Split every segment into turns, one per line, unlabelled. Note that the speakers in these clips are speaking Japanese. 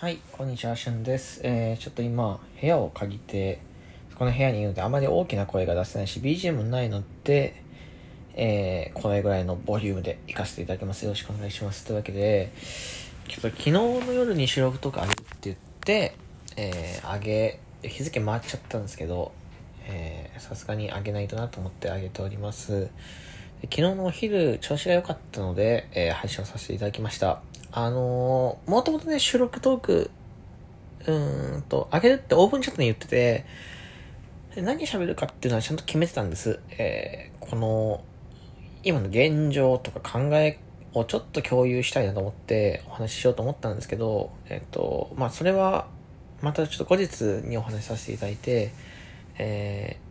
はい、こんにちは、しゅんです。えー、ちょっと今、部屋を借りて、この部屋にいるので、あまり大きな声が出せないし、BGM ないので、えー、これぐらいのボリュームで行かせていただきます。よろしくお願いします。というわけで、ちょっと昨日の夜に収録とかあげるって言って、えー、あげ、日付回っちゃったんですけど、えー、さすがにあげないとなと思ってあげております。昨日のお昼、調子が良かったので、えー配信をさせていただきました。あのー、もともとね、収録トーク、うーんと、あげるってオープンチャットに言ってて、何喋るかっていうのはちゃんと決めてたんです。えーこの、今の現状とか考えをちょっと共有したいなと思ってお話ししようと思ったんですけど、えっ、と、まあ、それは、またちょっと後日にお話しさせていただいて、えー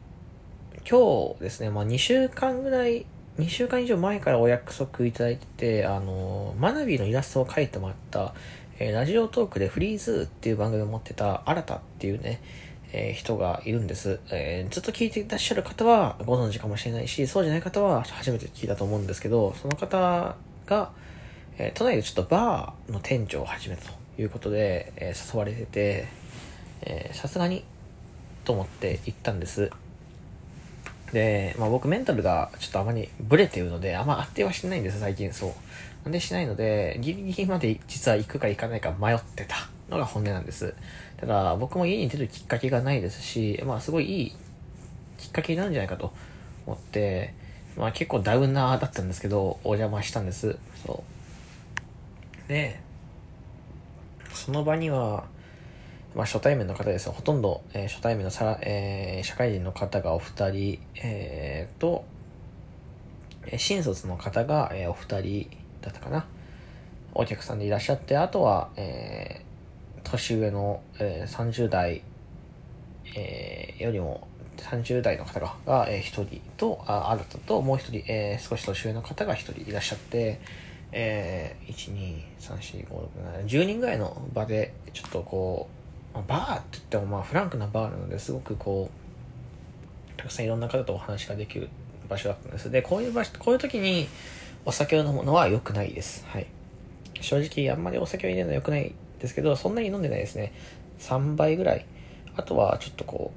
今日ですね、まあ、2週間ぐらい、2週間以上前からお約束いただいてて、あの、マナビのイラストを描いてもらった、えーラジオトークでフリーズっていう番組を持ってた、新たっていうね、えー人がいるんです、えーずっと聞いていらっしゃる方はご存知かもしれないし、そうじゃない方は初めて聞いたと思うんですけど、その方が、えー都内でちょっとバーの店長を始めたということで、えー誘われてて、さすがにと思って行ったんです。で、まあ僕メンタルがちょっとあまりブレてるので、あんま安定はしてないんです、最近そう。なんでしないので、ギリギリまで実は行くか行かないか迷ってたのが本音なんです。ただ僕も家に出るきっかけがないですし、まあすごいいいきっかけになるんじゃないかと思って、まあ結構ダウンナーだったんですけど、お邪魔したんです。そう。で、その場には、まあ、初対面の方ですよ。ほとんど、えー初対面のさら、えー社会人の方がお二人、えーと、えー新卒の方が、えーお二人だったかな。お客さんでいらっしゃって、あとは、えー年上の、えー30代、えーよりも30代の方が、がえー一人と、あ、新たともう一人、えー少し年上の方が一人いらっしゃって、えー、1、2、3、4、5、6、7、10人ぐらいの場で、ちょっとこう、まあバーって言ってもまあフランクなバーなのですごくこう、たくさんいろんな方とお話ができる場所だったんです。で、こういう場所、こういう時にお酒を飲むのは良くないです。はい。正直あんまりお酒を入れるのは良くないですけど、そんなに飲んでないですね。3倍ぐらい。あとはちょっとこ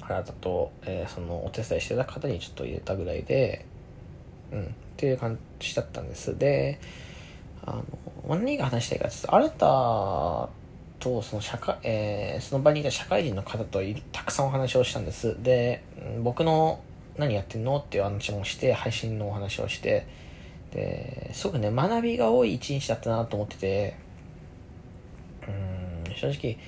う、あなたと、えーそのお手伝いしてた方にちょっと入れたぐらいで、うん、っていう感じだったんです。で、あの、何が話したいかって、新たとその社会、えーその場にいた社会人の方とたくさんお話をしたんです。で、僕の何やってんのっていう話もして、配信のお話をして、で、すごくね、学びが多い一日だったなと思ってて、うん、正直、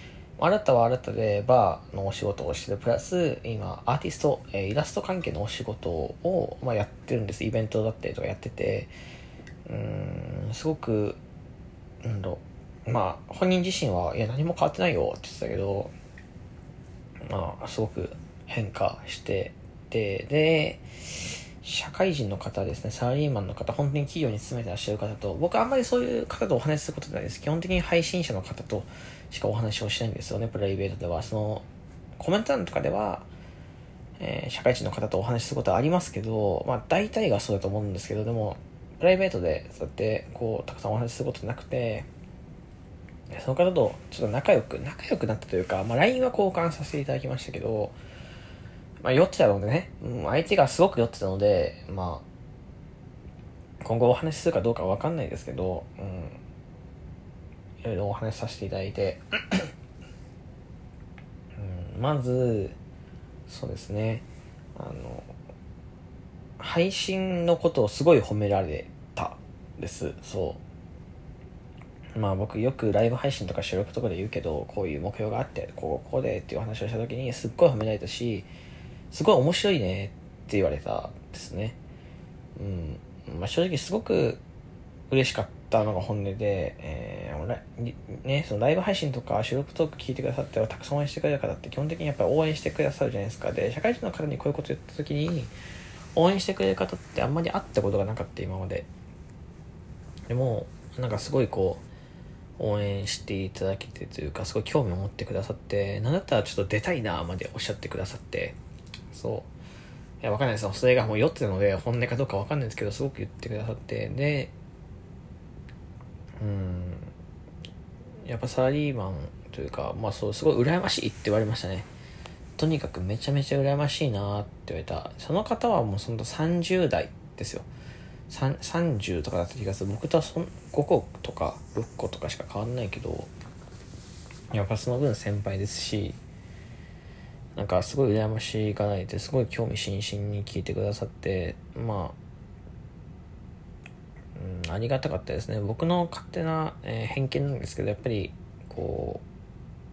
新たは新たでバーのお仕事をしてる、プラス、今、アーティスト、えイラスト関係のお仕事を、まあ、やってるんです。イベントだったりとかやってて、うん、すごく、なんだろう、まあ、本人自身は、いや、何も変わってないよって言ってたけど、まあ、すごく変化してて、で、社会人の方ですね、サラリーマンの方、本当に企業に勤めてらっしゃる方と、僕あんまりそういう方とお話しすることないです。基本的に配信者の方としかお話をしないんですよね、プライベートでは。その、コメント欄とかでは、えー社会人の方とお話しすることはありますけど、まあ大体がそうだと思うんですけど、でも、プライベートでそうやって、こう、たくさんお話しすることなくて、その方とちょっと仲良く、仲良くなったというか、まあ LINE は交換させていただきましたけど、まあ酔ってたのでね、うん相手がすごく酔ってたので、まあ、今後お話しするかどうかわかんないですけど、うん、いろいろお話しさせていただいて、うん、まず、そうですね、あの、配信のことをすごい褒められたです、そう。まあ僕よくライブ配信とか収録とかで言うけど、こういう目標があって、こうこうでっていう話をした時にすっごい褒められたし、すごい面白いねって言われたですね。うん。まあ正直すごく嬉しかったのが本音で、えーね、そのライブ配信とか収録トーク聞いてくださってはたくさん応援してくれる方って基本的にやっぱり応援してくださるじゃないですか。で、社会人の方にこういうこと言った時に、応援してくれる方ってあんまり会ったことがなかった今まで。でも、なんかすごいこう、応援していただけてというか、すごい興味を持ってくださって、なんだったらちょっと出たいなまでおっしゃってくださって、そう。いや、わかんないです。それがもう酔ってたので、本音かどうかわかんないんですけど、すごく言ってくださって、で、うん、やっぱサラリーマンというかまあそうすごい羨ましいって言われましたねとにかくめちゃめちゃ羨ましいなって言われたその方はもうその30代ですよ30とかだった気がする。僕とはそ5個とか6個とかしか変わんないけどやっぱその分先輩ですしなんかすごい羨ましいがられてすごい興味津々に聞いてくださってまあ、うん、ありがたかったですね。僕の勝手な、えー、偏見なんですけどやっぱりこ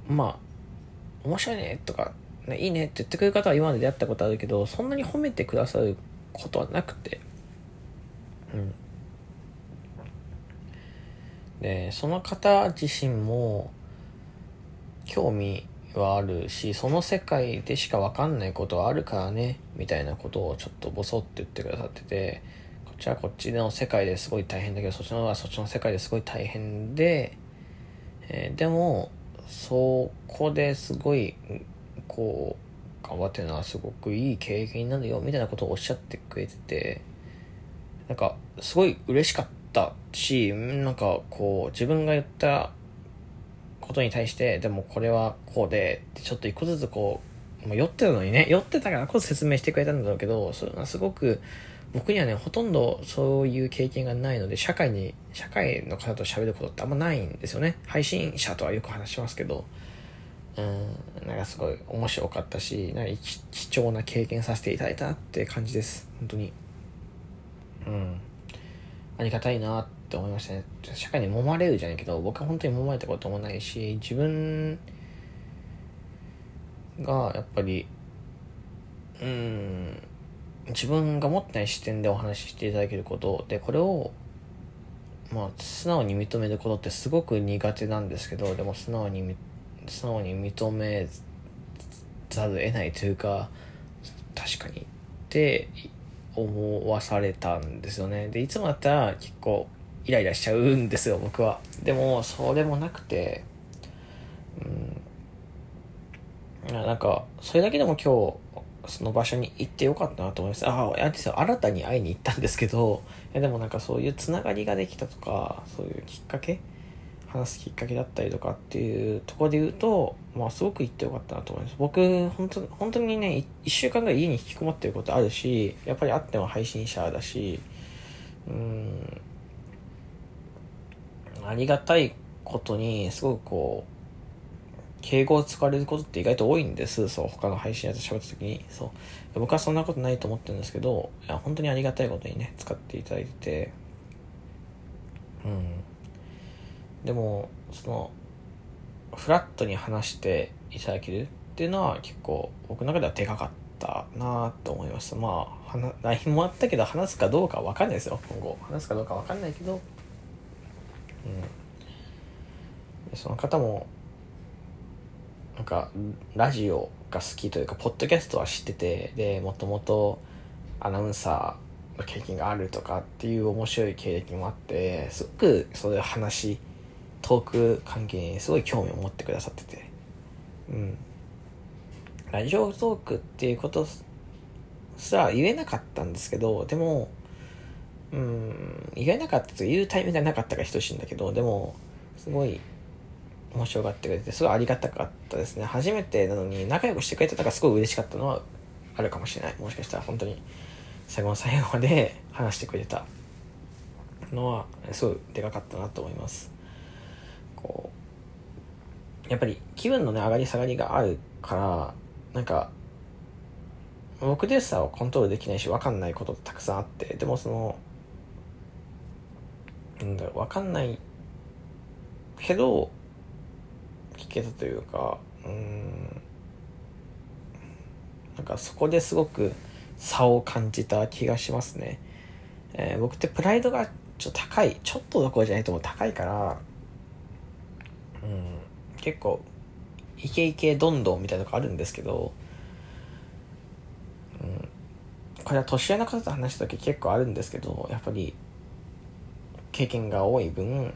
うまあ面白いねとか、ね、いいねって言ってくれる方は今まで出会ったことあるけどそんなに褒めてくださることはなくてでその方自身も興味はあるしその世界でしか分かんないことはあるからねみたいなことをちょっとボソって言ってくださっててこっちはこっちの世界ですごい大変だけどそっちの方はそっちの世界ですごい大変で、えー、でもそこですごいこう頑張ってるのはすごくいい経験になるよみたいなことをおっしゃってくれててなんかすごい嬉しかったしなんかこう自分が言ったことに対して、でもこれはこうで、ちょっと一個ずつこう、まあ、酔ってたのにね、酔ってたからこそ説明してくれたんだろうけど、それはすごく、僕にはね、ほとんどそういう経験がないので、社会に、社会の方と喋ることってあんまないんですよね。配信者とはよく話しますけど、うん、なんかすごい面白かったし、なんか貴重な経験させていただいたって感じです。本当に。うん。ありがたいなって思いましたね。社会に揉まれるじゃないけど、僕は本当に揉まれたこともないし、自分がやっぱり、うん、自分が持ってない視点でお話ししていただけることで、これを、まあ、素直に認めることってすごく苦手なんですけど、でも素直に、素直に認めざるを得ないというか、確かにって思わされたんですよね。で、いつもだったら結構イライラしちゃうんですよ、僕は。でも、それもなくて、うん、なんか、それだけでも今日、その場所に行ってよかったなと思います。ああ、あれですよ、新たに会いに行ったんですけど、いやでもなんかそういうつながりができたとか、そういうきっかけ話すきっかけだったりとかっていうところで言うと、まあすごく行ってよかったなと思います。僕、本当本当にね、1週間ぐらい家に引きこもってることあるし、やっぱりあっても配信者だし、うん、ありがたいことに、すごくこう、敬語を使われることって意外と多いんです。そう、他の配信やと喋った時に。そう。僕はそんなことないと思ってるんですけど、いや、本当にありがたいことにね、使っていただいてて、うん。でも、その、フラットに話していただけるっていうのは結構、僕の中ではでかかったなと思います。まあ、LINE もあったけど、話すかどうかわかんないですよ、今後。話すかどうかわかんないけど、うん、その方もなんかラジオが好きというかポッドキャストは知っててでもともとアナウンサーの経験があるとかっていう面白い経歴もあってすごくそういう話トーク関係にすごい興味を持ってくださっててうんラジオトークっていうことすら言えなかったんですけどでもうん、意外なかったというタイミングがなかったか等しいんだけど、でも、すごい面白がってくれて、すごいありがたかったですね。初めてなのに仲良くしてくれてたからすごい嬉しかったのはあるかもしれない。もしかしたら本当に最後の最後まで話してくれたのは、すごいでかかったなと思います。こう、やっぱり気分のね、上がり下がりがあるから、なんか、僕でさをコントロールできないし分かんないことたくさんあってでもそのなんだろう、わかんないけど、聞けたというか、うん、なんかそこですごく差を感じた気がしますね。えー、僕ってプライドがちょっと高い、ちょっとどころじゃないとも高いから、うん、結構、イケイケどんどんみたいなとこあるんですけど、うん、これは年上の方と話した時結構あるんですけど、やっぱり、経験が多い分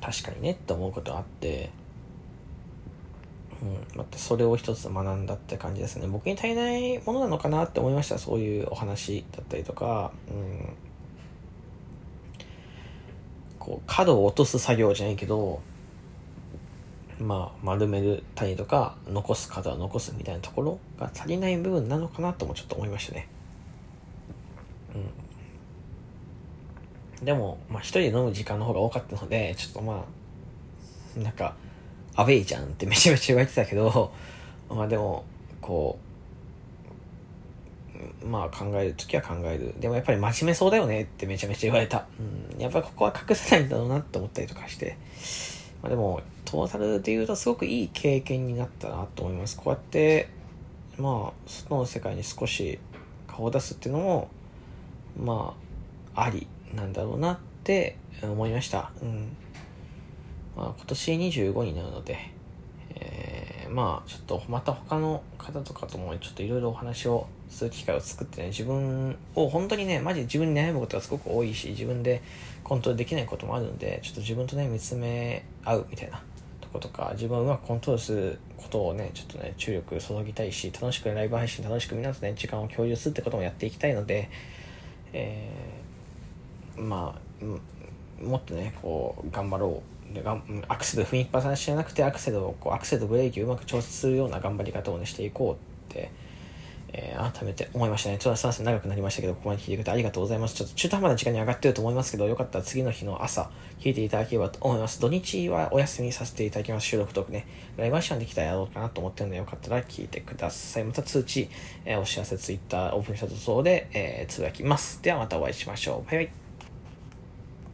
確かにねって思うことあって、うん、またそれを一つ学んだって感じですね。僕に足りないものなのかなって思いました。そういうお話だったりとか、うん、こう角を落とす作業じゃないけどまあ、丸めるたりとか、残す方は残すみたいなところが足りない部分なのかなともちょっと思いましたね。うん。でも、まあ一人で飲む時間の方が多かったので、ちょっとまあ、なんか、アウェイじゃんってめちゃめちゃ言われてたけど、まあでも、こう、まあ考えるときは考える。でもやっぱり真面目そうだよねってめちゃめちゃ言われた。うん。やっぱりここは隠せないんだろうなって思ったりとかして。まあ、でも、トータルで言うとすごくいい経験になったなと思います。こうやって、まあ、外の世界に少し顔を出すっていうのも、まあ、ありなんだろうなって思いました。うん。まあ、今年25になるので、えー、まあ、ちょっとまた他の方とかともちょっといろいろお話をする機会を作ってね、自分を本当にね、マジで自分に悩むことがすごく多いし、自分でコントロールできないこともあるので、ちょっと自分とね、見つめ合うみたいなとことか、自分をうまくコントロールすることをね、ちょっとね、注力注ぎたいし、楽しくライブ配信楽しく皆さんとね、時間を共有するってこともやっていきたいので、えー、まあ、もっとね、こう、頑張ろう。でアクセル踏みっぱなしじゃなくて、アクセルを、こう、アクセルとブレーキをうまく調節するような頑張り方をね、していこう、えー、改めて思いましたね。ちょっとすいません、長くなりましたけど、ここまで聞いてくれてありがとうございます。ちょっと中途半端な時間に上がってると思いますけど、よかったら次の日の朝、聞いていただければと思います。土日はお休みさせていただきます。収録トークね。ライブ配信できたらやろうかなと思ってるので、よかったら聞いてください。また通知、えー、お知らせ、Twitter、オープンしたところで、えー、つぶやきます。ではまたお会いしましょう。バイバイ。